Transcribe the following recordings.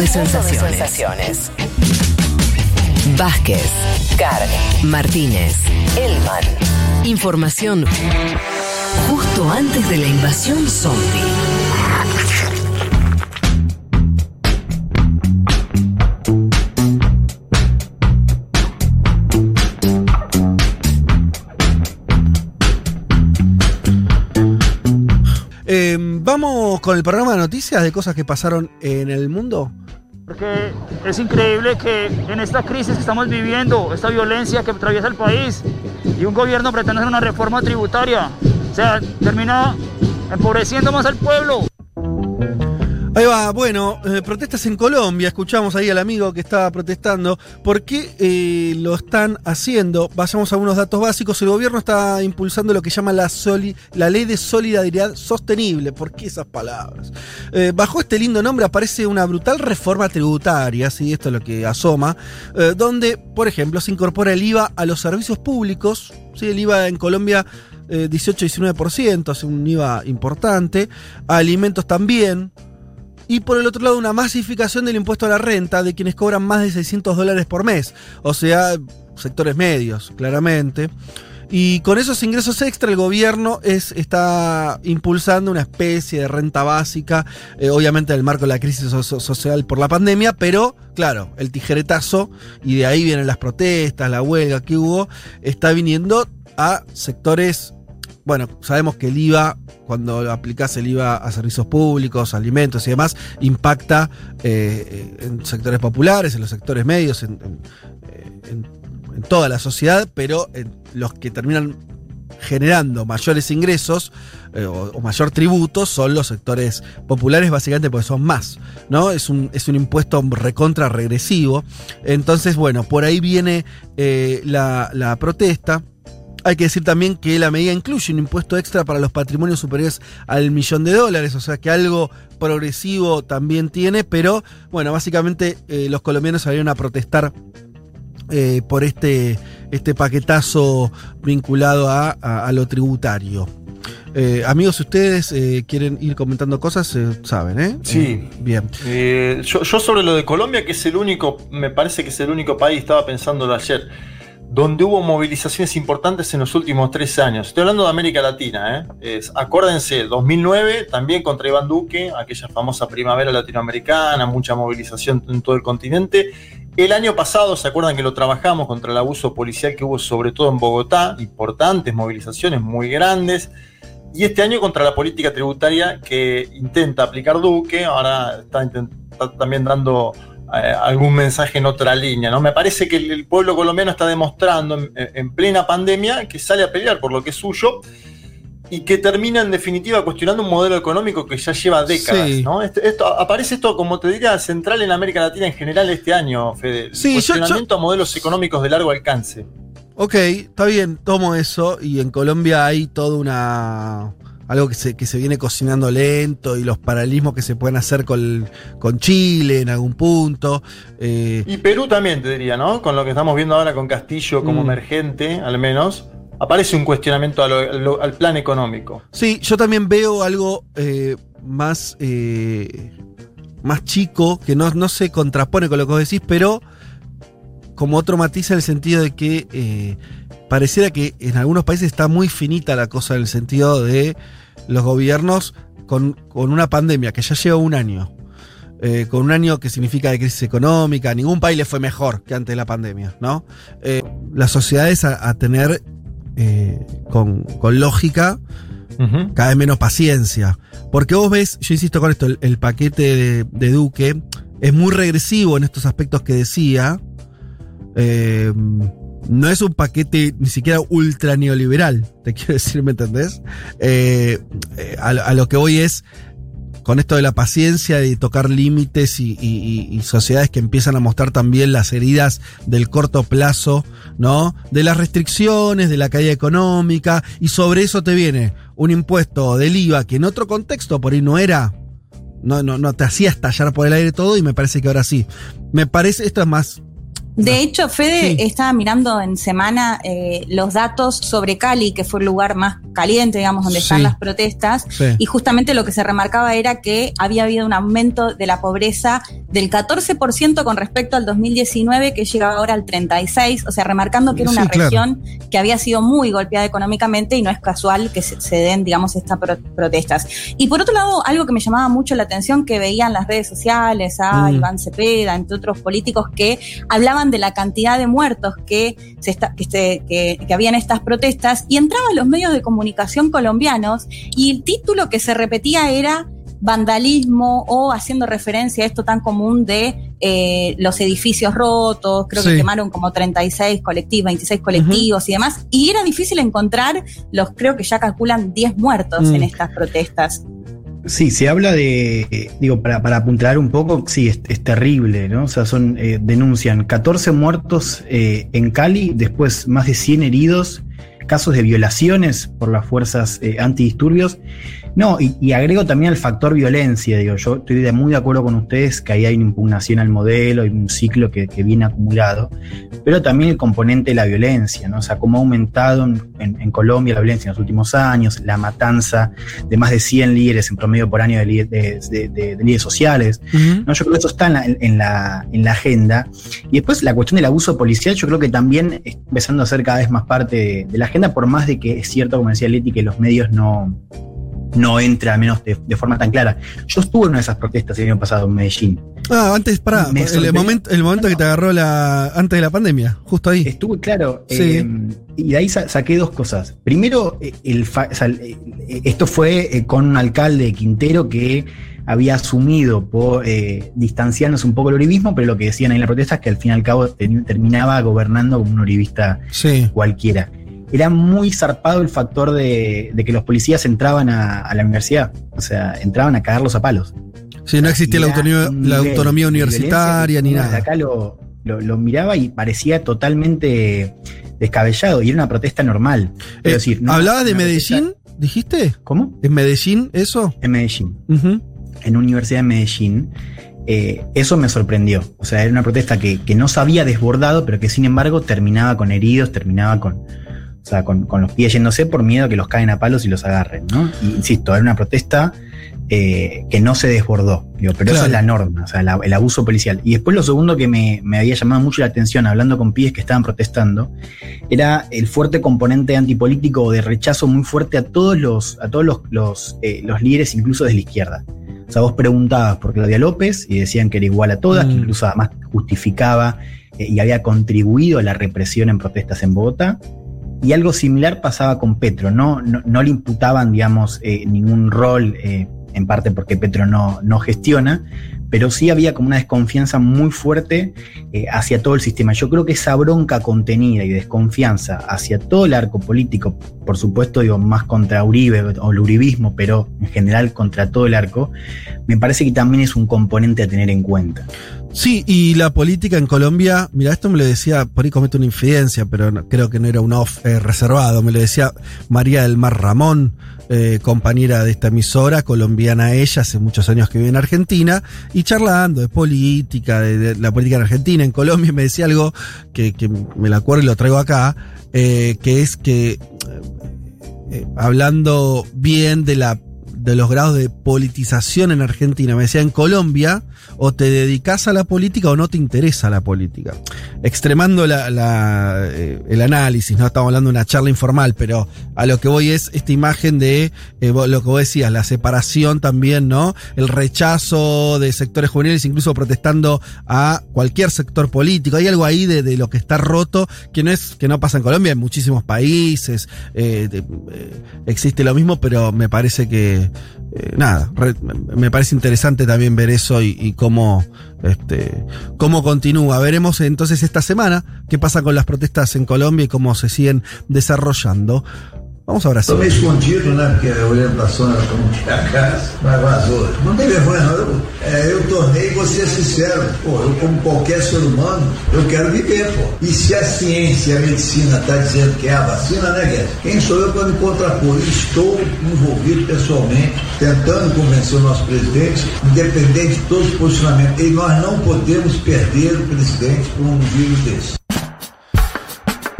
de sensaciones. Vázquez, Carg, Martínez, Elman. Información justo antes de la invasión zombie. Eh, Vamos con el programa de noticias de cosas que pasaron en el mundo. Porque es increíble que en esta crisis que estamos viviendo, esta violencia que atraviesa el país, y un gobierno pretende hacer una reforma tributaria, o sea, termina empobreciendo más al pueblo. Bueno, eh, protestas en Colombia, escuchamos ahí al amigo que estaba protestando. ¿Por qué eh, lo están haciendo? Vayamos a unos datos básicos. El gobierno está impulsando lo que llama la, ley de solidaridad sostenible. ¿Por qué esas palabras? Eh, bajo este lindo nombre aparece una brutal reforma tributaria, ¿sí? esto es lo que asoma, donde, por ejemplo, se incorpora el IVA a los servicios públicos. ¿sí? El IVA en Colombia eh, 18-19%, hace un IVA importante. A alimentos también. Y por el otro lado, una masificación del impuesto a la renta de quienes cobran más de 600 dólares por mes. O sea, sectores medios, claramente. Y con esos ingresos extra, el gobierno es, está impulsando una especie de renta básica, eh, obviamente en el marco de la crisis so- so- social por la pandemia, pero claro, el tijeretazo, y de ahí vienen las protestas, la huelga que hubo, está viniendo a sectores bueno, sabemos que el IVA, cuando aplicás el IVA a servicios públicos, alimentos y demás, impacta eh, en sectores populares, en los sectores medios, en, eh, toda la sociedad, pero los que terminan generando mayores ingresos eh, o, mayor tributo son los sectores populares, básicamente porque son más, ¿no? Es un, es un impuesto recontra regresivo. Entonces, bueno, por ahí viene la protesta. Hay que decir también que la medida incluye un impuesto extra para los patrimonios superiores al millón de dólares, o sea que algo progresivo también tiene, pero bueno, básicamente eh, los colombianos salieron a protestar eh, por este, este paquetazo vinculado a, a- a lo tributario. Eh, amigos, si ustedes eh, quieren ir comentando cosas, eh, saben, ¿eh? Sí. Bien. Yo, yo sobre lo de Colombia, que es el único, me parece que es el único país, estaba pensándolo ayer, donde hubo movilizaciones importantes en los últimos tres años. Estoy hablando de América Latina, ¿eh? Acuérdense, 2009 también contra Iván Duque, aquella famosa primavera latinoamericana, mucha movilización en todo el continente. El año pasado, ¿se acuerdan que lo trabajamos contra el abuso policial que hubo sobre todo en Bogotá? Importantes movilizaciones muy grandes. Y este año contra la política tributaria que intenta aplicar Duque, ahora está, también dando algún mensaje en otra línea. ¿no? Me parece que el, pueblo colombiano está demostrando en, en plena pandemia que sale a pelear por lo que es suyo y que termina en definitiva cuestionando un modelo económico que ya lleva décadas. Sí. ¿no? Este- esto, aparece esto, como te diría, central en América Latina en general este año, Fede. Sí, yo- yo- cuestionamiento a modelos económicos de largo alcance. Ok, está bien, tomo eso. Y en Colombia hay toda una. Algo que se, que se viene cocinando lento y los paralelismos que se pueden hacer con, con Chile en algún punto. Eh, Y Perú también, te diría, ¿no? Con lo que estamos viendo ahora con Castillo como Mm. emergente, al menos, aparece un cuestionamiento lo- al plan económico. sí, yo también veo algo eh, más. eh, más chico, que no, no se contrapone con lo que vos decís, pero como otro matiz en el sentido de que eh, pareciera que en algunos países está muy finita la cosa en el sentido de los gobiernos con, con una pandemia que ya lleva un año. eh, con un año que significa de crisis económica, ningún país le fue mejor que antes de la pandemia, ¿no? Eh, las sociedades a, a tener eh, con, con lógica cada vez menos paciencia. Porque vos ves, yo insisto con esto, el, el paquete de, de Duque es muy regresivo en estos aspectos que decía. No es un paquete ni siquiera ultra neoliberal, te quiero decir, ¿me entendés? Eh, eh, a, lo- que voy es, con esto de la paciencia, de tocar límites y- y sociedades que empiezan a mostrar también las heridas del corto plazo, ¿no? De las restricciones, de la caída económica, y sobre eso te viene un impuesto del IVA que en otro contexto por ahí no era, no, no, no te hacía estallar por el aire todo, y me parece que ahora sí. Me parece, esto es más De hecho, Fede estaba mirando en semana eh, los datos sobre Cali, que fue el lugar más caliente, digamos, donde están las protestas, y justamente lo que se remarcaba era que había habido un aumento de la pobreza del 14% con respecto al 2019, que llegaba ahora al 36%, o sea, remarcando que era una región que había sido muy golpeada económicamente y no es casual que se, den, digamos, estas protestas. Y por otro lado, algo que me llamaba mucho la atención, que veían las redes sociales, a mm. Iván Cepeda, entre otros políticos, que hablaban de la cantidad de muertos que, se está, que, que, que había en estas protestas y entraban los medios de comunicación colombianos y el título que se repetía era vandalismo o haciendo referencia a esto tan común de eh, los edificios rotos, creo que quemaron como 36 colectivos, 26 colectivos y demás, y era difícil encontrar los, creo que ya calculan 10 muertos en mm. estas protestas. Sí, se habla de, digo, para, para apuntar un poco, sí, es, terrible, ¿no? O sea, son, eh, denuncian 14 muertos eh, en Cali, después más de 100 heridos, casos de violaciones por las fuerzas eh, antidisturbios no, y, agrego también el factor violencia, digo, yo estoy muy de acuerdo con ustedes que ahí hay una impugnación al modelo, hay un ciclo que, viene acumulado, pero también el componente de la violencia, ¿no? O sea, cómo ha aumentado en, Colombia la violencia en los últimos años, la matanza de más de 100 líderes en promedio por año de, líderes sociales, ¿no? Yo creo que eso está en la, en, la, agenda. Y después la cuestión del abuso policial, yo creo que también está empezando a ser cada vez más parte de, la agenda, por más de que es cierto, como decía Leti, que los medios no no entra, al menos de, forma tan clara. Yo estuve en una de esas protestas el año pasado en Medellín. Ah, antes, para el, momento, el momento que te agarró la antes de la pandemia, justo ahí. Estuve, claro. Eh, y de ahí saqué dos cosas. Primero, eh, el, eh, esto fue con un alcalde Quintero que había asumido por distanciarnos un poco el uribismo, pero lo que decían ahí en la protesta es que al fin y al cabo terminaba gobernando como un uribista cualquiera era muy zarpado el factor de, que los policías entraban a, la universidad. O sea, entraban a cagarlos a palos. Sí, no existía la autonomía, la autonomía universitaria ni nada. Acá lo, miraba y parecía totalmente descabellado y era una protesta normal. Es eh, decir, ¿Hablabas de Medellín? ¿Dijiste? ¿Cómo? ¿En Medellín eso? En Medellín. En Universidad de Medellín. Eh, eso me sorprendió. O sea, era una protesta que, que, no se había desbordado, pero que sin embargo terminaba con heridos, terminaba con, o sea, con, los pies yéndose por miedo a que los caen a palos y los agarren, ¿no? Y, insisto, era una protesta eh, que no se desbordó, pero eso es la norma, o sea, el abuso policial. Y después lo segundo que me, había llamado mucho la atención, hablando con pies que estaban protestando, era el fuerte componente antipolítico o de rechazo muy fuerte a todos los, a todos los, los, eh, líderes, incluso desde la izquierda. O sea, vos preguntabas por Claudia López y decían que era igual a todas, que mm. incluso además justificaba eh, y había contribuido a la represión en protestas en Bogotá. Y algo similar pasaba con Petro, no, no, le imputaban, digamos, eh, ningún rol, eh, en parte porque Petro no, no gestiona, pero sí había como una desconfianza muy fuerte eh, hacia todo el sistema. Yo creo que esa bronca contenida y desconfianza hacia todo el arco político, por supuesto, digo, más contra Uribe o el uribismo, pero en general contra todo el arco, me parece que también es un componente a tener en cuenta. Sí, y la política en Colombia, mira, esto me lo decía, por ahí comete una infidencia, pero creo que no era un off eh, reservado, me lo decía María del Mar Ramón, eh, compañera de esta emisora, colombiana ella, hace muchos años que vive en Argentina, y charlando de política, de, la política en Argentina, en Colombia, me decía algo que, me la acuerdo y lo traigo acá, eh, que es que, hablando bien de la de los grados de politización en Argentina. Me decía, en Colombia, o te dedicas a la política o no te interesa la política. Extremando eh, el análisis, no estamos hablando de una charla informal, pero a lo que voy es esta imagen de eh, lo que vos decías, la separación también, ¿no? El rechazo de sectores juveniles, incluso protestando a cualquier sector político. Hay algo ahí de, lo que está roto, que no es, que no pasa en Colombia, en muchísimos países, eh, existe lo mismo, pero me parece que nada, me parece interesante también ver eso y, cómo, este, cómo continúa. Veremos entonces esta semana qué pasa con las protestas en Colombia y cómo se siguen desarrollando. Vamos a Brasil. Tomei escondido, né? Porque olhando pra zona como que a casa, mas vazou. Não tem vergonha, não. Eu, é, eu tornei você é sincero. Pô, eu como qualquer ser humano, eu quero viver, pô. E se a ciência e a medicina está dizendo que é a vacina, né, Guedes? Quem sou eu para me contrapor? Estou envolvido pessoalmente, tentando convencer o nosso presidente, independente de todos os posicionamentos. E nós não podemos perder o presidente por um vírus desse.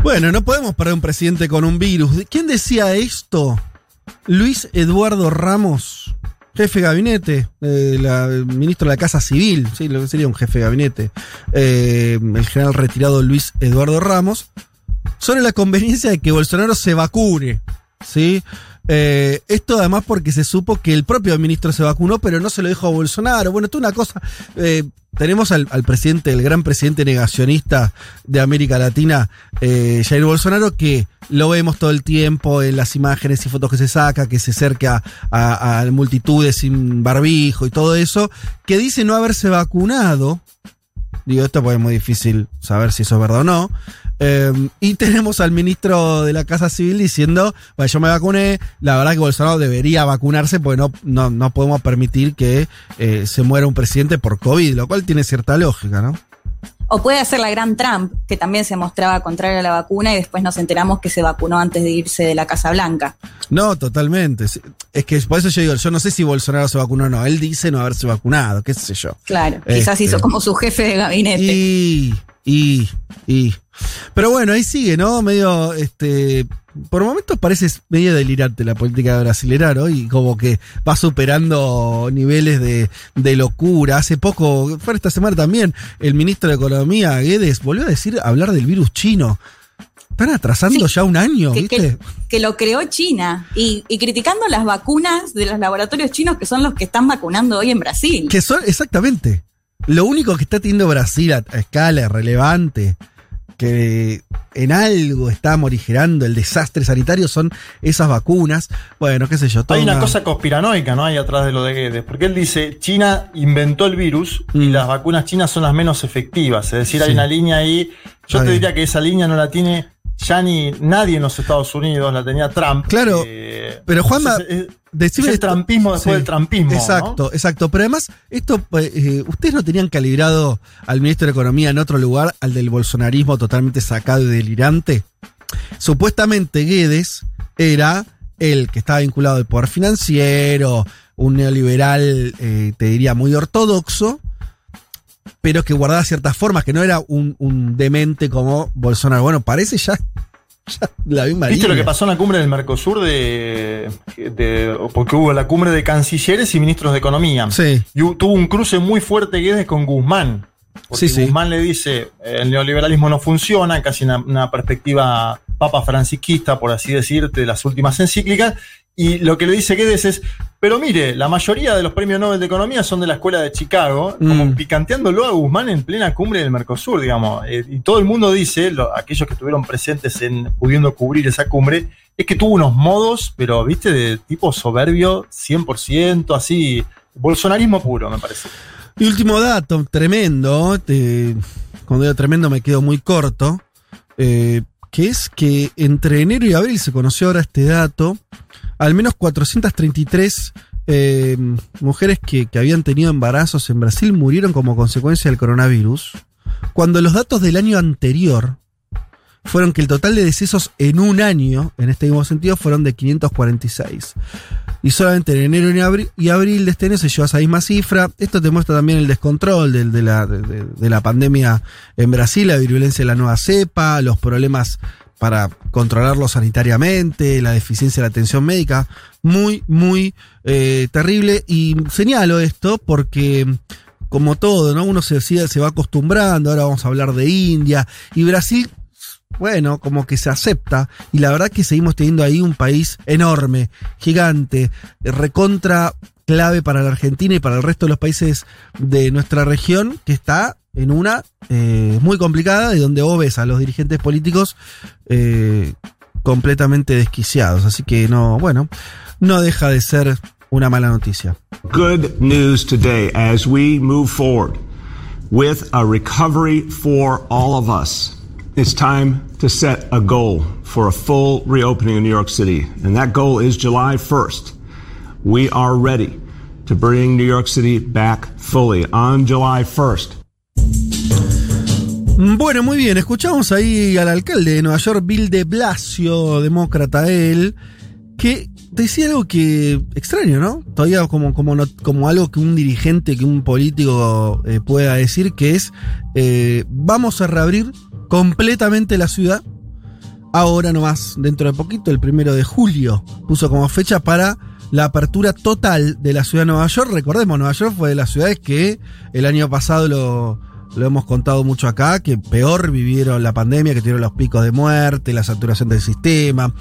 Bueno, no podemos perder un presidente con un virus. ¿Quién decía esto? Luis Eduardo Ramos, jefe de gabinete, eh, ministro de la Casa Civil, sí, lo que sería un jefe de gabinete, eh, el general retirado Luis Eduardo Ramos, sobre la conveniencia de que Bolsonaro se vacune, ¿sí? Eh, esto además porque se supo que el propio ministro se vacunó, pero no se lo dijo a Bolsonaro. Bueno, esto es una cosa. Eh, tenemos al, presidente, el gran presidente negacionista de América Latina, eh, Jair Bolsonaro, que lo vemos todo el tiempo en las imágenes y fotos que se saca, que se acerca a, a multitudes sin barbijo y todo eso, que dice no haberse vacunado. Digo, esto puede ser muy difícil saber si eso es verdad o no. Em, y tenemos al ministro de la Casa Civil diciendo, bueno, yo me vacuné, la verdad que Bolsonaro debería vacunarse porque no, no, podemos permitir que eh, se muera un presidente por COVID, lo cual tiene cierta lógica, ¿no? O puede ser la gran Trump, que también se mostraba contrario a la vacuna y después nos enteramos que se vacunó antes de irse de la Casa Blanca. No, totalmente. Es que por eso yo digo, yo no sé si Bolsonaro se vacunó o no. Él dice no haberse vacunado, qué sé yo. Claro, quizás hizo este, como su jefe de gabinete. Y, y, y. Pero bueno, ahí sigue, ¿no? Medio, este, por momentos parece medio delirante la política brasileña, ¿no? Y como que va superando niveles de, de, locura. Hace poco, fue esta semana también, el ministro de Economía, Guedes, volvió a decir, hablar del virus chino. Están atrasando ya un año, que, ¿viste? Que, lo creó China y, y, criticando las vacunas de los laboratorios chinos que son los que están vacunando hoy en Brasil. Que son, exactamente. Lo único que está teniendo Brasil a, escala relevante, que en algo está morigerando el desastre sanitario son esas vacunas. Bueno, qué sé yo. Hay una, cosa conspiranoica, ¿no? Hay atrás de lo de Guedes, porque él dice, China inventó el virus y mm. las vacunas chinas son las menos efectivas. Es decir, hay una línea ahí. Yo te diría que esa línea no la tiene ya ni nadie en los Estados Unidos, la tenía Trump. Claro. Eh, pero Juanma, decime. el trampismo después del trampismo. Exacto, exacto. Pero además, esto, eh, eh, ustedes no tenían calibrado al ministro de Economía en otro lugar, al del bolsonarismo totalmente sacado y delirante. Supuestamente Guedes era el que estaba vinculado al poder financiero, un neoliberal, te diría, muy ortodoxo pero que guardaba ciertas formas, que no era un, demente como Bolsonaro. Bueno, parece ya, la misma ¿Viste lo que pasó en la cumbre del Mercosur? De, porque hubo la cumbre de cancilleres y ministros de economía. Sí. Y tuvo un cruce muy fuerte Guedes con Guzmán. Porque Guzmán le dice, el neoliberalismo no funciona, casi una, una perspectiva papa francisquista, por así decirte, de las últimas encíclicas, y lo que le dice Guedes es, pero mire, la mayoría de los premios Nobel de Economía son de la Escuela de Chicago, como mm. picanteándolo a Guzmán en plena cumbre del Mercosur, digamos. Eh, y todo el mundo dice, aquellos que estuvieron presentes en pudiendo cubrir esa cumbre, es que tuvo unos modos, pero, viste, de tipo soberbio, 100%, así, bolsonarismo puro, me parece. Y último dato, tremendo, cuando digo tremendo me quedo muy corto, eh, que es que entre enero y abril se conoció ahora este dato, al menos 433 eh, mujeres que, habían tenido embarazos en Brasil murieron como consecuencia del coronavirus, cuando los datos del año anterior fueron que el total de decesos en un año, en este mismo sentido, fueron de 546. Y solamente en enero y abril, de este año se llevó esa misma cifra. Esto te muestra también el descontrol de, la, de la pandemia en Brasil, la virulencia de la nueva cepa, los problemas para controlarlo sanitariamente, la deficiencia de la atención médica, muy, muy eh, terrible. Y señalo esto porque, como todo, ¿no? Uno se, se va acostumbrando, ahora vamos a hablar de India, y Brasil bueno, como que se acepta. Y la verdad que seguimos teniendo ahí un país enorme, gigante, recontra clave para la Argentina y para el resto de los países de nuestra región, que está en una eh, muy complicada y donde vos ves a los dirigentes políticos eh, completamente desquiciados. Así que no, bueno, no deja de ser una mala noticia. Good news today as we move forward with a recovery for all of us. It's time to set a goal for a full reopening in New York City, and that goal is July 1st. We are ready to bring New York City back fully on July 1st. Bueno, muy bien. Escuchamos ahí al alcalde de Nueva York, Bill de Blasio, demócrata él, que decía algo que extraño, ¿no? Todavía como, como, como algo que un dirigente, que un político eh, pueda decir, que es, eh, vamos a reabrir completamente la ciudad. Ahora nomás, dentro de poquito, el primero de julio, puso como fecha para la apertura total de la ciudad de Nueva York. Recordemos, Nueva York fue de las ciudades que el año pasado lo, lo hemos contado mucho acá, que peor vivieron la pandemia, que tuvieron los picos de muerte, la saturación del sistema,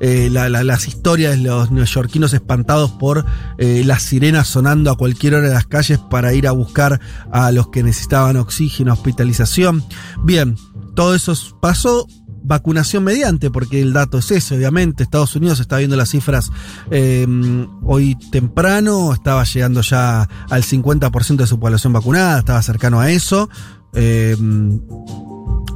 eh, las historias de los neoyorquinos espantados por eh, las sirenas sonando a cualquier hora en las calles para ir a buscar a los que necesitaban oxígeno, hospitalización. Bien, todo eso pasó vacunación mediante, porque el dato es ese, obviamente. Estados Unidos está viendo las cifras eh, hoy temprano, estaba llegando ya al 50% de su población vacunada, estaba cercano a eso. Eh,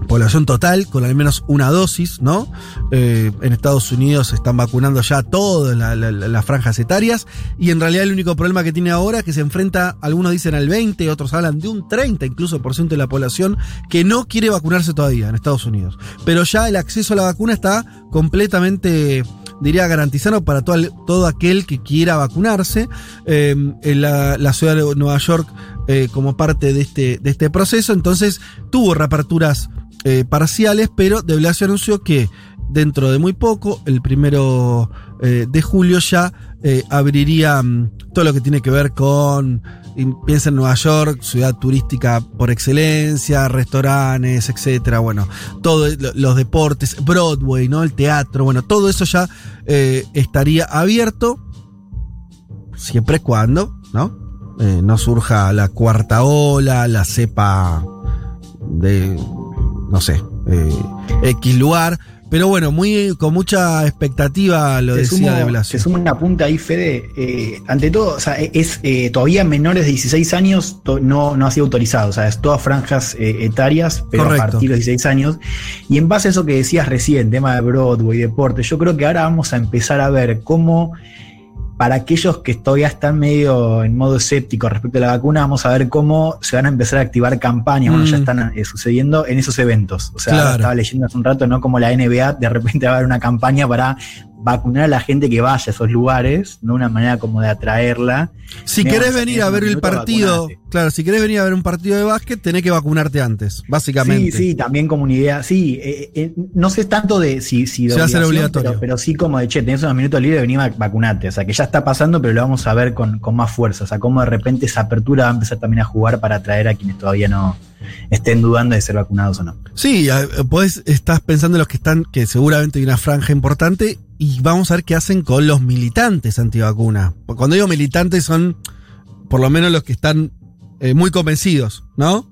población total con al menos una dosis, ¿no? Eh, en Estados Unidos están vacunando ya todas las franjas etarias y en realidad el único problema que tiene ahora es que se enfrenta, algunos dicen al 20, otros hablan de un 30 incluso por ciento de la población que no quiere vacunarse todavía en Estados Unidos. Pero ya el acceso a la vacuna está completamente diría garantizado para todo, todo aquel que quiera vacunarse. Eh, en la, ciudad de Nueva York, eh, como parte de este, de este proceso, entonces tuvo reaperturas eh, parciales, pero De Blasio anunció que dentro de muy poco, el primero eh, de julio, ya eh, abriría mm, todo lo que tiene que ver con, piensa en Nueva York, ciudad turística por excelencia, restaurantes, etcétera, bueno, todos los deportes, Broadway, ¿no? El teatro, bueno, todo eso ya estaría abierto, siempre y cuando, ¿no? no surja la cuarta ola, la cepa de no sé, eh, X lugar. Pero bueno, muy con mucha expectativa lo decía de Blasio. Se suma una punta ahí, Fede. Eh, ante todo, o sea, es eh, todavía menores de 16 años no, no ha sido autorizado. O sea, es todas franjas etarias, pero a partir de 16 años. Y en base a eso que decías recién, tema de Broadway, deporte, yo creo que ahora vamos a empezar a ver cómo para aquellos que todavía están medio en modo escéptico respecto a la vacuna, vamos a ver cómo se van a empezar a activar campañas, bueno, ya mm. están eh, sucediendo en esos eventos. O sea, estaba leyendo hace un rato, ¿no? Como la NBA de repente va a haber una campaña para vacunar a la gente que vaya a esos lugares, no una manera como de atraerla. Si querés venir a ver el partido, claro, si querés venir a ver un partido de básquet, tenés que vacunarte antes, básicamente. Sí, sí, también como una idea, sí, eh, eh, no sé tanto de si, si de Se obligatorio. Pero, sí como de, che, tenés unos minutos libres, vení a vacunarte, o sea, que ya está pasando, pero lo vamos a ver con, con más fuerza, o sea, cómo de repente esa apertura va a empezar también a jugar para atraer a quienes todavía no, estén dudando de ser vacunados o no. Sí, pues estás pensando en los que están, que seguramente hay una franja importante, y vamos a ver qué hacen con los militantes antivacuna. Cuando digo militantes son por lo menos los que están eh, muy convencidos, ¿no?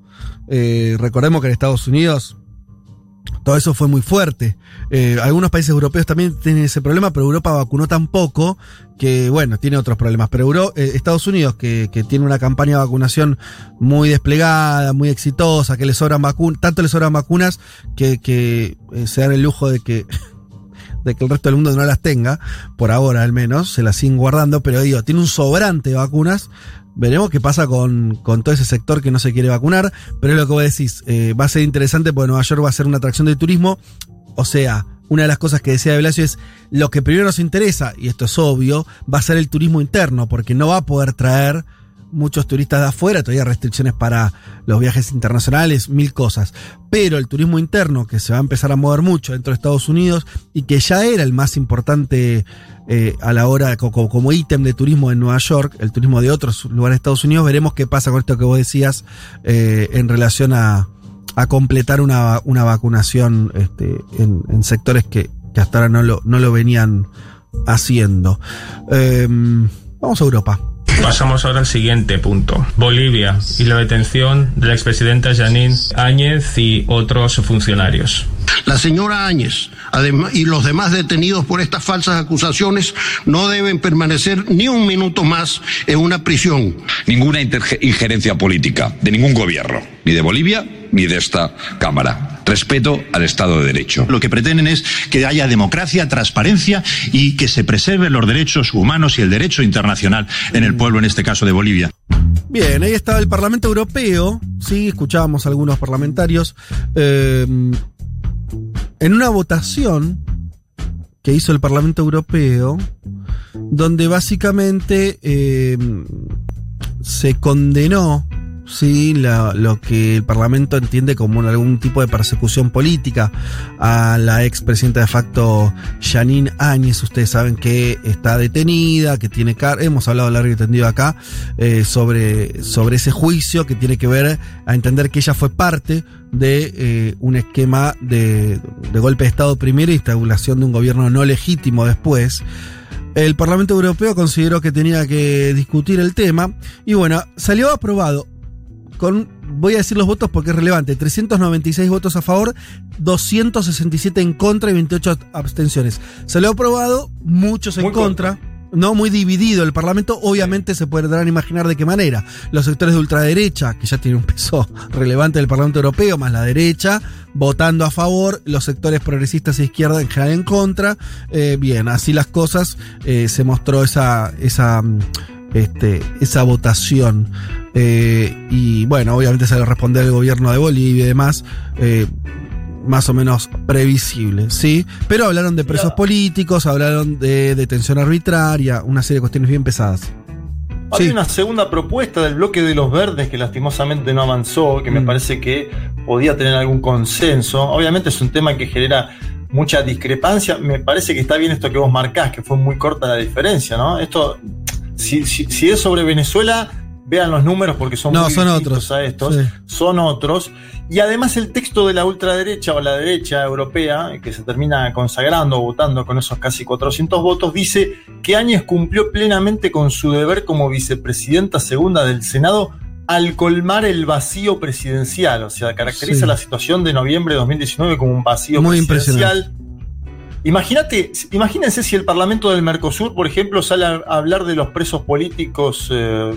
Eh, recordemos que en Estados Unidos todo eso fue muy fuerte. Eh, algunos países europeos también tienen ese problema, pero Europa vacunó tan poco que, bueno, tiene otros problemas. Pero Estados Unidos, que, tiene una campaña de vacunación muy desplegada, muy exitosa, que le sobran vacunas, tanto le sobran vacunas que, que se dan el lujo de que de que el resto del mundo no las tenga, por ahora al menos, se las siguen guardando, pero digo, tiene un sobrante de vacunas, Veremos qué pasa con, todo ese sector que no se quiere vacunar, pero es lo que vos decís, eh, va a ser interesante porque Nueva York va a ser una atracción de turismo, o sea, una de las cosas que decía de Blasio es lo que primero nos interesa, y esto es obvio, va a ser el turismo interno, porque no va a poder traer muchos turistas de afuera, todavía restricciones para los viajes internacionales, mil cosas. Pero el turismo interno, que se va a empezar a mover mucho dentro de Estados Unidos y que ya era el más importante eh, a la hora como, ítem de turismo en Nueva York, el turismo de otros lugares de Estados Unidos, veremos qué pasa con esto que vos decías eh, en relación a, completar una, vacunación este, en, sectores que, hasta ahora no lo, no lo venían haciendo. Em, vamos a Europa. Pasamos ahora al siguiente punto. Bolivia y la detención de la expresidenta Janine Áñez y otros funcionarios. La señora Áñez y los demás detenidos por estas falsas acusaciones no deben permanecer ni un minuto más en una prisión. Ninguna injerencia política de ningún gobierno, ni de Bolivia ni de esta Cámara respeto al Estado de Derecho. Lo que pretenden es que haya democracia, transparencia y que se preserven los derechos humanos y el derecho internacional en el pueblo, en este caso de Bolivia. Bien, ahí estaba el Parlamento Europeo, sí, escuchábamos a algunos parlamentarios, eh, en una votación que hizo el Parlamento Europeo, donde básicamente eh, se condenó sí, lo que el Parlamento entiende como algún tipo de persecución política a la expresidenta de facto Janine Áñez. Ustedes saben que está detenida, que tiene car hemos hablado largo y tendido acá eh, sobre, sobre ese juicio que tiene que ver a entender que ella fue parte de eh, un esquema de, de golpe de Estado primero y instauración de un gobierno no legítimo después. El Parlamento Europeo consideró que tenía que discutir el tema y bueno, salió aprobado con, voy a decir los votos porque es relevante, 396 votos a favor, 267 en contra y 28 abstenciones. Se lo ha aprobado, muchos en contra. No muy dividido el Parlamento, obviamente se podrán imaginar de qué manera. Los sectores de ultraderecha, que ya tienen un peso relevante del Parlamento Europeo, más la derecha, votando a favor, los sectores progresistas e izquierda en general en contra. Eh, bien, así las cosas, eh, se mostró esa, esa mm, este, esa votación. Eh, y bueno, obviamente se le responder el gobierno de Bolivia y demás. Eh, más o menos previsible, ¿sí? Pero hablaron de presos políticos, hablaron de detención arbitraria, una serie de cuestiones bien pesadas. Hay una segunda propuesta del bloque de los verdes que lastimosamente no avanzó, que me mm. parece que podía tener algún consenso. Obviamente es un tema que genera mucha discrepancia. Me parece que está bien esto que vos marcás, que fue muy corta la diferencia, ¿no? Esto si, es sobre Venezuela, vean los números porque son muy son otros. a estos, son otros. Y además el texto de la ultraderecha o la derecha europea, que se termina consagrando votando con esos casi 400 votos, dice que Áñez cumplió plenamente con su deber como vicepresidenta segunda del Senado al colmar el vacío presidencial. O sea, caracteriza la situación de noviembre de 2019 como un vacío muy presidencial. Imagínate, imagínense si el Parlamento del Mercosur, por ejemplo, sale a hablar de los presos políticos, eh,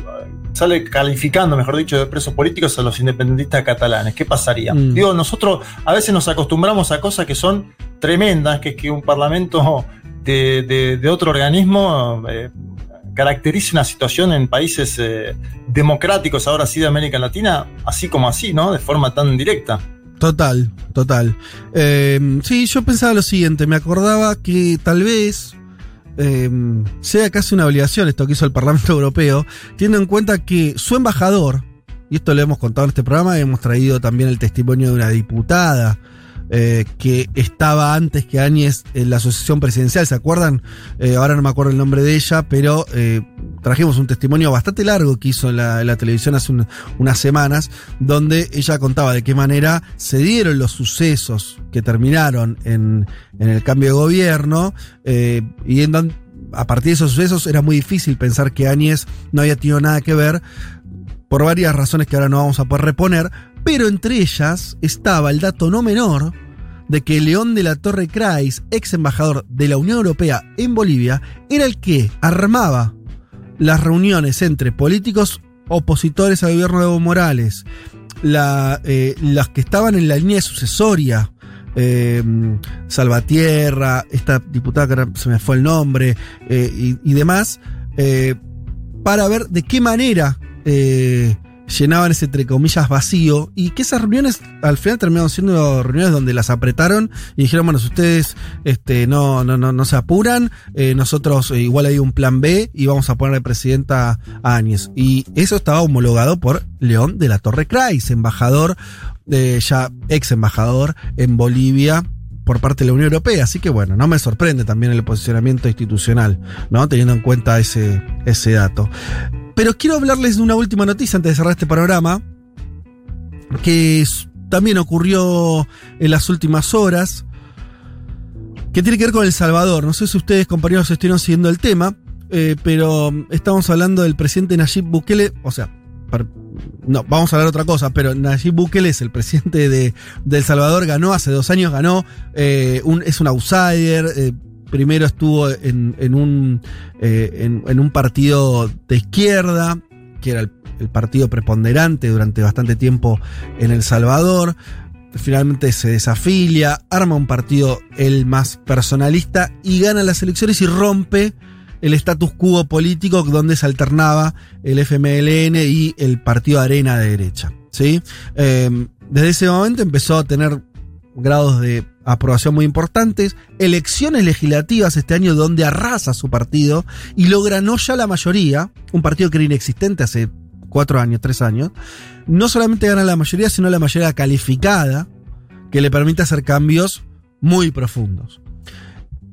sale calificando, mejor dicho, de presos políticos a los independentistas catalanes. ¿Qué pasaría? Mm. Digo, nosotros a veces nos acostumbramos a cosas que son tremendas, que es que un parlamento de, otro organismo eh, caracterice una situación en países eh, democráticos, ahora sí de América Latina, así como así, ¿no? De forma tan directa. Total, total. Em, sí, yo pensaba lo siguiente, me acordaba que tal vez em, sea casi una obligación esto que hizo el Parlamento Europeo, teniendo en cuenta que su embajador, y esto lo hemos contado en este programa, hemos traído también el testimonio de una diputada eh, que estaba antes que Áñez en la asociación presidencial, ¿se acuerdan? Eh, ahora no me acuerdo el nombre de ella, pero eh, trajimos un testimonio bastante largo que hizo la, televisión hace unas semanas, donde ella contaba de qué manera se dieron los sucesos que terminaron en, el cambio de gobierno y en a partir de esos sucesos era muy difícil pensar que Áñez no había tenido nada que ver por varias razones que ahora no vamos a poder reponer, pero entre ellas estaba el dato no menor de que León de la Torre Kreis, ex embajador de la Unión Europea en Bolivia, era el que armaba las reuniones entre políticos opositores al gobierno de Evo Morales, eh, los que estaban en la línea sucesoria, eh, Salvatierra, esta diputada que se me fue el nombre, eh, y, demás, para ver de qué manera llenaban ese entre comillas vacío y que esas reuniones al final terminaron siendo reuniones donde las apretaron y dijeron, bueno, si ustedes este, no, no, no, no se apuran, eh, nosotros eh, igual hay un plan B y vamos a poner de presidenta a Áñez. Y eso estaba homologado por León de la Torre Kreis, embajador, eh, ya ex embajador en Bolivia por parte de la Unión Europea. Así que bueno, no me sorprende también el posicionamiento institucional, ¿no? Teniendo en cuenta ese, ese dato. Pero quiero hablarles de una última noticia antes de cerrar este programa, que también ocurrió en las últimas horas, que tiene que ver con El Salvador. No sé si ustedes, compañeros, estuvieron siguiendo el tema, eh, pero estamos hablando del presidente Nayib Bukele, o sea, no, vamos a hablar otra cosa, pero Nayib Bukele es el presidente de, El Salvador, ganó hace dos años, ganó, eh, es un outsider. Eh, primero estuvo en, un, eh, en, un partido de izquierda, que era el, partido preponderante durante bastante tiempo en El Salvador. finalmente se desafilia, arma un partido el más personalista y gana las elecciones y rompe el status quo político donde se alternaba el FMLN y el partido Arena de derecha. ¿sí? Em, desde ese momento empezó a tener grados de aprobación muy importantes, elecciones legislativas este año donde arrasa su partido y logra no ya la mayoría, un partido que era inexistente hace cuatro años, tres años, no solamente gana la mayoría, sino la mayoría calificada, que le permite hacer cambios muy profundos.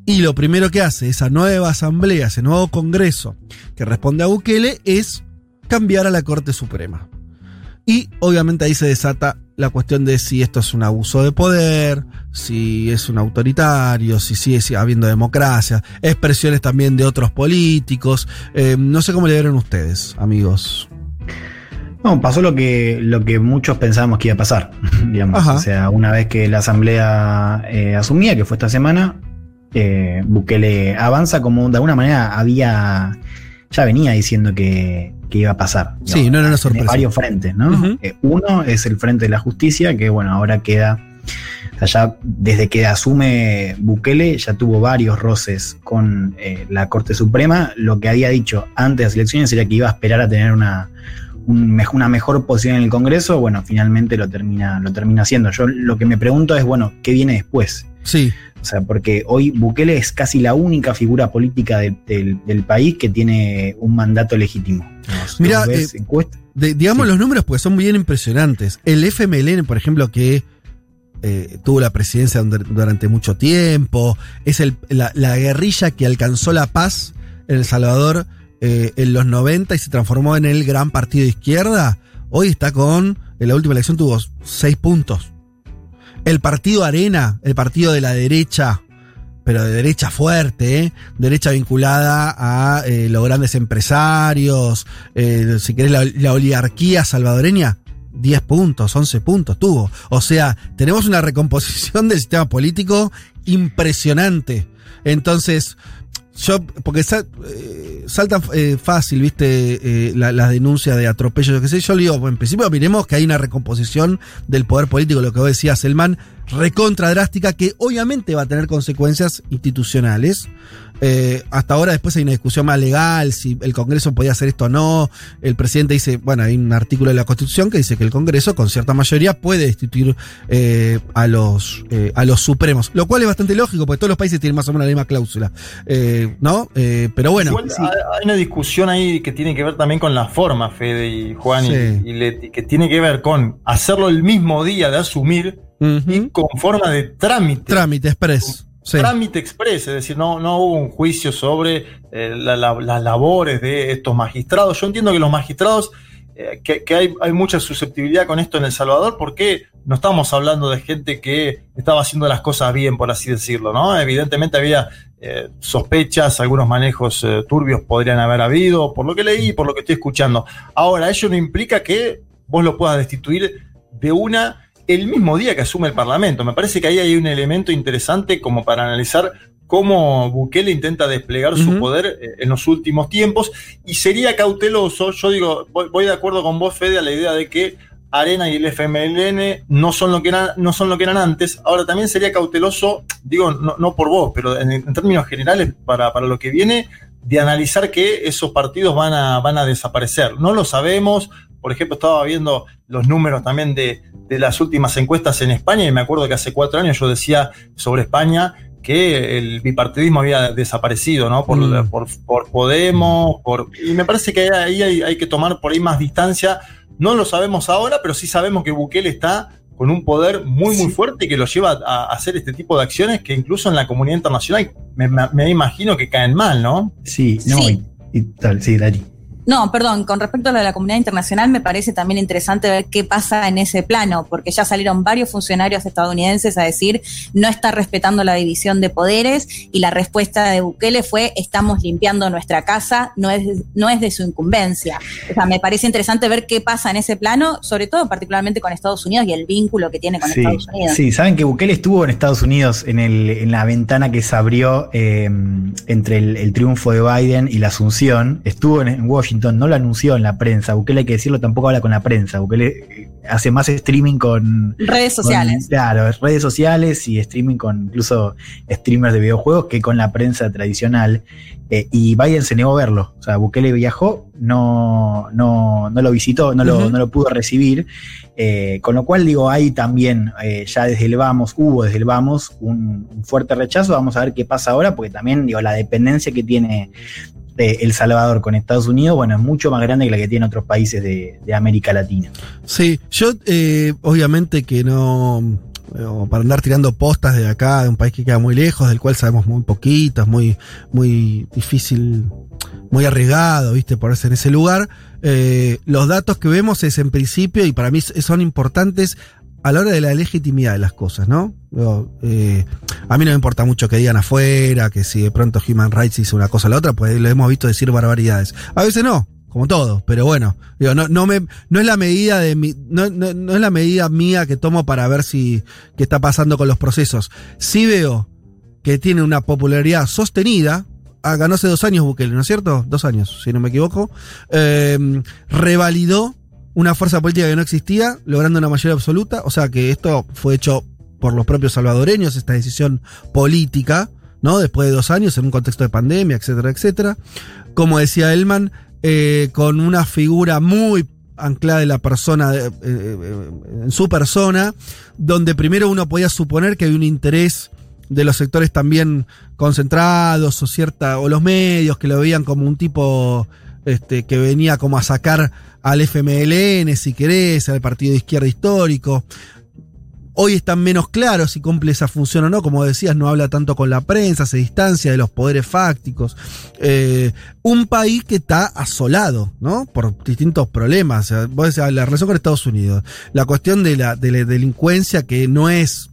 Y lo primero que hace esa nueva asamblea, ese nuevo congreso que responde a Bukele es cambiar a la Corte Suprema. Y obviamente ahí se desata la cuestión de si esto es un abuso de poder, si es un autoritario, si sigue habiendo democracia, expresiones también de otros políticos. Eh, no sé cómo le vieron ustedes, amigos. No, pasó lo que, lo que muchos pensábamos que iba a pasar, digamos. O sea, una vez que la asamblea eh, asumía, que fue esta semana, eh, Bukele avanza como de alguna manera había, ya venía diciendo que, iba a pasar. Sí, no era una sorpresa. varios frentes, ¿no? Eh, uno es el frente de la justicia, que bueno, ahora queda, o ya desde que asume Bukele ya tuvo varios roces con eh, la Corte Suprema. Lo que había dicho antes de las elecciones era que iba a esperar a tener una, una mejor posición en el Congreso. Bueno, finalmente lo termina, lo termina haciendo. Yo lo que me pregunto es, bueno, ¿qué viene después? Sí. O sea, porque hoy Bukele es casi la única figura política del país que tiene un mandato legítimo. Mira, eh, digamos los números porque son bien impresionantes. El FMLN, por ejemplo, que eh, tuvo la presidencia durante mucho tiempo, es la, guerrilla que alcanzó la paz en El Salvador eh, en los 90 y se transformó en el gran partido de izquierda. Hoy está con, en la última elección tuvo seis puntos. El partido Arena, el partido de la derecha, pero de derecha fuerte, ¿eh? derecha vinculada a eh, los grandes empresarios, eh, si querés la, oligarquía salvadoreña, 10 puntos, 11 puntos tuvo. O sea, tenemos una recomposición del sistema político impresionante. Entonces, yo, porque eh, salta eh, fácil, viste, eh, las denuncias de atropello, yo qué sé, yo le digo, en principio miremos que hay una recomposición del poder político, lo que vos decías, Selman, recontra drástica, que obviamente va a tener consecuencias institucionales. Eh, hasta ahora después hay una discusión más legal, si el Congreso podía hacer esto o no. El presidente dice, bueno, hay un artículo de la Constitución que dice que el Congreso con cierta mayoría puede destituir eh, a, los, eh, a los supremos, lo cual es bastante lógico porque todos los países tienen más o menos la misma cláusula, ¿no? pero bueno. Hay una discusión ahí que tiene que ver también con la forma, Fede y Juan y, Leti, que tiene que ver con hacerlo el mismo día de asumir y con forma de trámite. Trámite express. Trámite express, es decir, no, no hubo un juicio sobre eh, las labores de estos magistrados. Yo entiendo que los magistrados, eh, que, hay, hay, mucha susceptibilidad con esto en El Salvador, porque no estamos hablando de gente que estaba haciendo las cosas bien, por así decirlo, ¿no? Evidentemente había eh, sospechas, algunos manejos turbios podrían haber habido, por lo que leí, por lo que estoy escuchando. Ahora, ello no implica que vos lo puedas destituir de una el mismo día que asume el Parlamento. Me parece que ahí hay un elemento interesante como para analizar cómo Bukele intenta desplegar su poder eh, en los últimos tiempos y sería cauteloso, yo digo, voy, de acuerdo con vos, Fede, a la idea de que Arena y el FMLN no son lo que eran, no son lo que eran antes. Ahora también sería cauteloso, digo, no, por vos, pero en, términos generales para, para, lo que viene, de analizar que esos partidos van a, van a desaparecer. No lo sabemos, por ejemplo, estaba viendo los números también de, las últimas encuestas en España y me acuerdo que hace cuatro años yo decía sobre España que el bipartidismo había desaparecido, ¿no? Por, mm. por, Podemos, por, y me parece que ahí hay, que tomar por ahí más distancia. No lo sabemos ahora, pero sí sabemos que Bukele está con un poder muy, muy fuerte que lo lleva a hacer este tipo de acciones que incluso en la comunidad internacional me, imagino que caen mal, ¿no? Sí, no, Y, tal, sí, Dari. No, perdón, con respecto a lo de la comunidad internacional, me parece también interesante ver qué pasa en ese plano, porque ya salieron varios funcionarios estadounidenses a decir no está respetando la división de poderes y la respuesta de Bukele fue estamos limpiando nuestra casa, no es, no es de su incumbencia. O sea, me parece interesante ver qué pasa en ese plano, sobre todo particularmente con Estados Unidos y el vínculo que tiene con Estados Unidos. Sí, saben que Bukele estuvo en Estados Unidos en, el, en la ventana que se abrió eh, entre el, triunfo de Biden y la asunción, estuvo en Washington no lo anunció en la prensa. Bukele hay que decirlo, tampoco habla con la prensa. Bukele eh, hace más streaming con... Redes sociales. claro, redes sociales y streaming con incluso streamers de videojuegos que con la prensa tradicional. Eh, y Biden se negó a verlo. O sea, Bukele viajó, no, no, no lo visitó, no, lo, no lo pudo recibir. Eh, con lo cual, digo, hay también, eh, ya desde el vamos, hubo desde el vamos un, un, fuerte rechazo. Vamos a ver qué pasa ahora, porque también, digo, la dependencia que tiene El Salvador con Estados Unidos, bueno, es mucho más grande que la que tiene otros países de, de América Latina. Sí, yo obviamente que no para andar tirando postas de acá, de un país que queda muy lejos, del cual sabemos muy poquito, es muy, muy difícil, muy arriesgado, viste, ponerse en ese lugar. Eh, los datos que vemos es en principio, y para mí son importantes a la hora de la legitimidad de las cosas, ¿no? Eh, a mí no me importa mucho que digan afuera, que si de pronto Human Rights hizo una cosa o la otra, pues lo hemos visto decir barbaridades. A veces no, como todo, pero bueno, digo, no, me, no es la medida de mi, no, es la medida mía que tomo para ver si qué está pasando con los procesos. Sí veo que tiene una popularidad sostenida. Ganó hace dos años Bukele, ¿no es cierto? Dos años, si no me equivoco. Eh, revalidó una fuerza política que no existía, logrando una mayoría absoluta. O sea que esto fue hecho por los propios salvadoreños, esta decisión política, ¿no? Después de dos años, en un contexto de pandemia, etcétera, etcétera. Como decía Elman, eh, con una figura muy anclada de la persona, eh, eh, en su persona, donde primero uno podía suponer que había un interés de los sectores también concentrados o cierta, o los medios que lo veían como un tipo este, que venía como a sacar al FMLN, si querés, al partido de izquierda histórico. Hoy están menos claros si cumple esa función o no. Como decías, no habla tanto con la prensa, se distancia de los poderes fácticos. Eh, un país que está asolado, ¿no? Por distintos problemas. vos decías, la relación con Estados Unidos. La cuestión de la, de la delincuencia que no es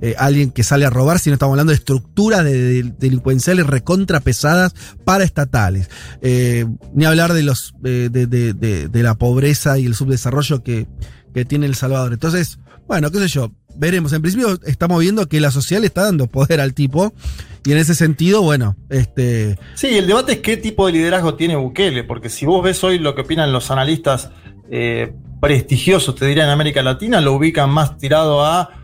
eh, alguien que sale a robar, sino estamos hablando de estructuras de, de, delincuenciales recontra pesadas para estatales. Eh, ni hablar de los de, de, la pobreza y el subdesarrollo que, que tiene El Salvador. Entonces, bueno, qué sé yo, veremos. En principio estamos viendo que la sociedad le está dando poder al tipo. Y en ese sentido, bueno, este. Sí, el debate es qué tipo de liderazgo tiene Bukele, porque si vos ves hoy lo que opinan los analistas eh, prestigiosos, te diría en América Latina, lo ubican más tirado a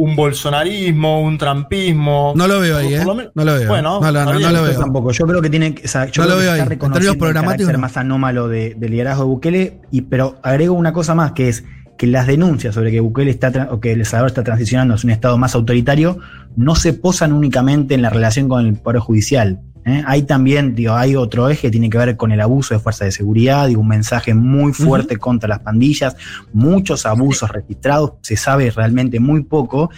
un bolsonarismo, un trampismo. No lo veo ahí, ¿eh? No lo veo. Bueno, no, no, lo veo. Tampoco. Yo creo que tiene o sea, yo no lo veo ahí. En términos programáticos. más anómalo de, de liderazgo de Bukele, y, pero agrego una cosa más que es que las denuncias sobre que Bukele está o que El Salvador está transicionando hacia un estado más autoritario no se posan únicamente en la relación con el poder judicial. ¿Eh? Hay también, digo, hay otro eje que tiene que ver con el abuso de fuerza de seguridad, digo, un mensaje muy fuerte contra las pandillas, muchos abusos registrados, se sabe realmente muy poco,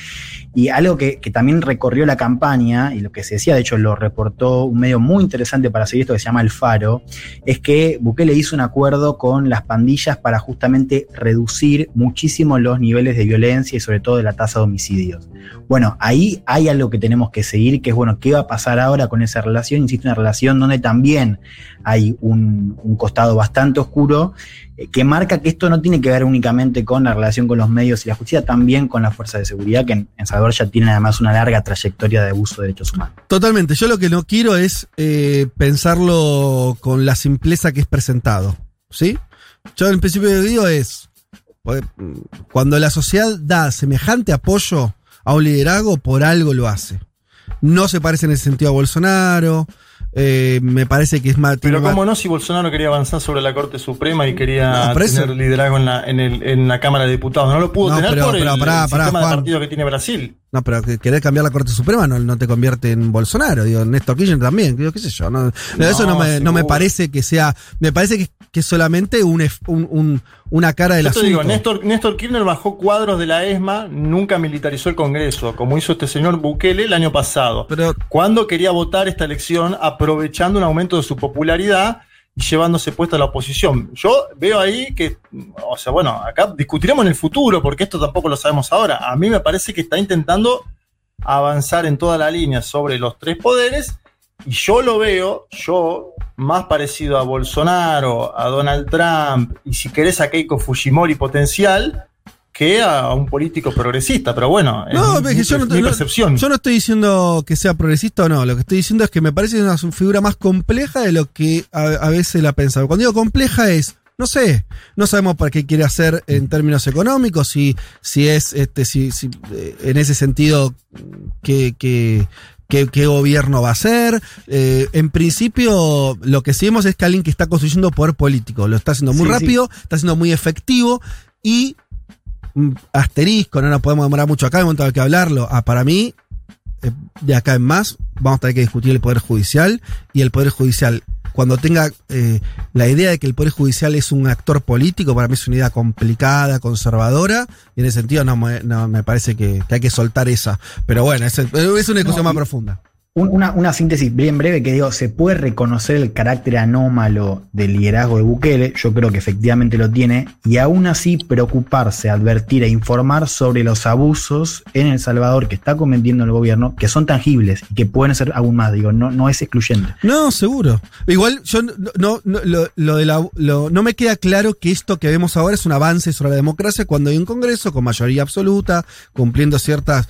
y algo que, que, también recorrió la campaña, y lo que se decía, de hecho lo reportó un medio muy interesante para seguir esto que se llama El Faro, es que Bukele hizo un acuerdo con las pandillas para justamente reducir muchísimo los niveles de violencia y sobre todo de la tasa de homicidios. Bueno, ahí hay algo que tenemos que seguir, que es, bueno, ¿qué va a pasar ahora con esa relación? Insisto, una relación donde también hay un, un costado bastante oscuro que marca que esto no tiene que ver únicamente con la relación con los medios y la justicia, también con la fuerza de seguridad, que en, Salvador ya tienen además una larga trayectoria de abuso de derechos humanos. Totalmente, yo lo que no quiero es eh, pensarlo con la simpleza que es presentado, ¿sí? Yo en principio digo es, pues, cuando la sociedad da semejante apoyo a un liderazgo, por algo lo hace. No se parece en ese sentido a Bolsonaro, eh, me parece que es más. Pero cómo no, si Bolsonaro quería avanzar sobre la Corte Suprema y quería tener liderazgo en la, en, el, en la Cámara de Diputados, no lo pudo no, tener pero, por pero, el, pará, el pará, sistema Juan. de partido que tiene Brasil. No, pero que querer cambiar la Corte Suprema no, no te convierte en Bolsonaro. Digo, Néstor Kirchner también, digo, qué sé yo. No, no, eso no me, no me parece que sea. Me parece que, que es solamente un, un, un, una cara te asunto. digo, Néstor, Néstor Kirchner bajó cuadros de la ESMA, nunca militarizó el Congreso, como hizo este señor Bukele el año pasado. Pero, cuando quería votar esta elección aprovechando un aumento de su popularidad y llevándose puesta la oposición. Yo veo ahí que, o sea, bueno, acá discutiremos en el futuro, porque esto tampoco lo sabemos ahora. A mí me parece que está intentando avanzar en toda la línea sobre los tres poderes, y yo lo veo, yo, más parecido a Bolsonaro, a Donald Trump, y si querés a Keiko Fujimori potencial, que a un político progresista, pero bueno, No, es es que yo no, mi no- percepción. yo no estoy diciendo que sea progresista o no. Lo que estoy diciendo es que me parece una figura más compleja de lo que a, a veces la pensaba. Cuando digo compleja es, No sé, no sabemos para qué quiere hacer en términos económicos, si, si es, este, si, si eh, en ese sentido, que, que, qué, gobierno va a ser. Eh, en principio, lo que sí vemos es que alguien que está construyendo poder político, lo está haciendo muy rápido, está siendo muy efectivo y asterisco, no nos podemos demorar mucho acá, un momento que hablarlo. Ah, para mí, eh, de acá en más, vamos a tener que discutir el Poder Judicial y el Poder Judicial cuando tenga eh, la idea de que el Poder Judicial es un actor político, para mí es una idea complicada, conservadora, y en ese sentido no, me parece que, hay que soltar esa. Pero bueno, es, es una discusión más profunda una, síntesis bien breve que digo, se puede reconocer el carácter anómalo del liderazgo de Bukele, yo creo que efectivamente lo tiene, y aún así preocuparse, advertir e informar sobre los abusos en El Salvador que está cometiendo el gobierno, que son tangibles y que pueden ser aún más, digo, no, no es excluyente. No, seguro. Igual yo no, no, lo, de la, no me queda claro que esto que vemos ahora es un avance sobre la democracia cuando hay un Congreso con mayoría absoluta, cumpliendo ciertas,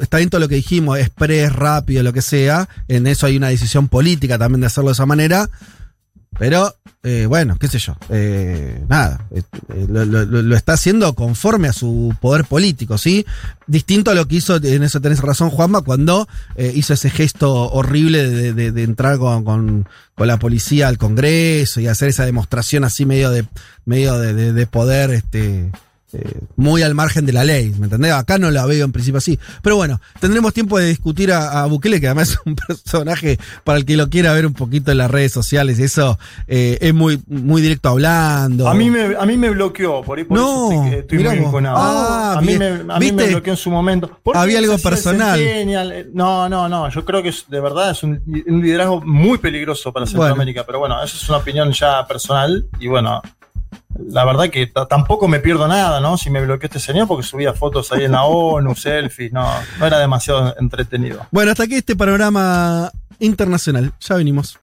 está bien todo lo que dijimos, express, rápido, lo que sea en eso hay una decisión política también de hacerlo de esa manera. Pero, eh, bueno, qué sé yo. Eh, nada, eh, lo, está haciendo conforme a su poder político, ¿sí? Distinto a lo que hizo, en eso tenés razón, Juanma, cuando hizo ese gesto horrible de, entrar con, con, la policía al Congreso y hacer esa demostración así medio de, medio de, poder, este, eh, muy al margen de la ley, ¿me entendés? Acá no la veo en principio así. Pero bueno, tendremos tiempo de discutir a, Bukele, que además es un personaje para el que lo quiera ver un poquito en las redes sociales. Eso eh, es muy, muy directo hablando. A mí me, a mí me bloqueó, por ahí por no, eso estoy, muy ah, a, mí me, a mí me, bloqueó en su momento. Había algo personal. Eh, no, no, no. Yo creo que es, de verdad es un, liderazgo muy peligroso para Centroamérica. Pero bueno, eso es una opinión ya personal. Y bueno, la verdad que tampoco me pierdo nada, ¿no? Si me bloqueó este señor porque subía fotos ahí en la ONU, selfies, no, no era demasiado entretenido. Bueno, hasta aquí este panorama internacional. Ya venimos.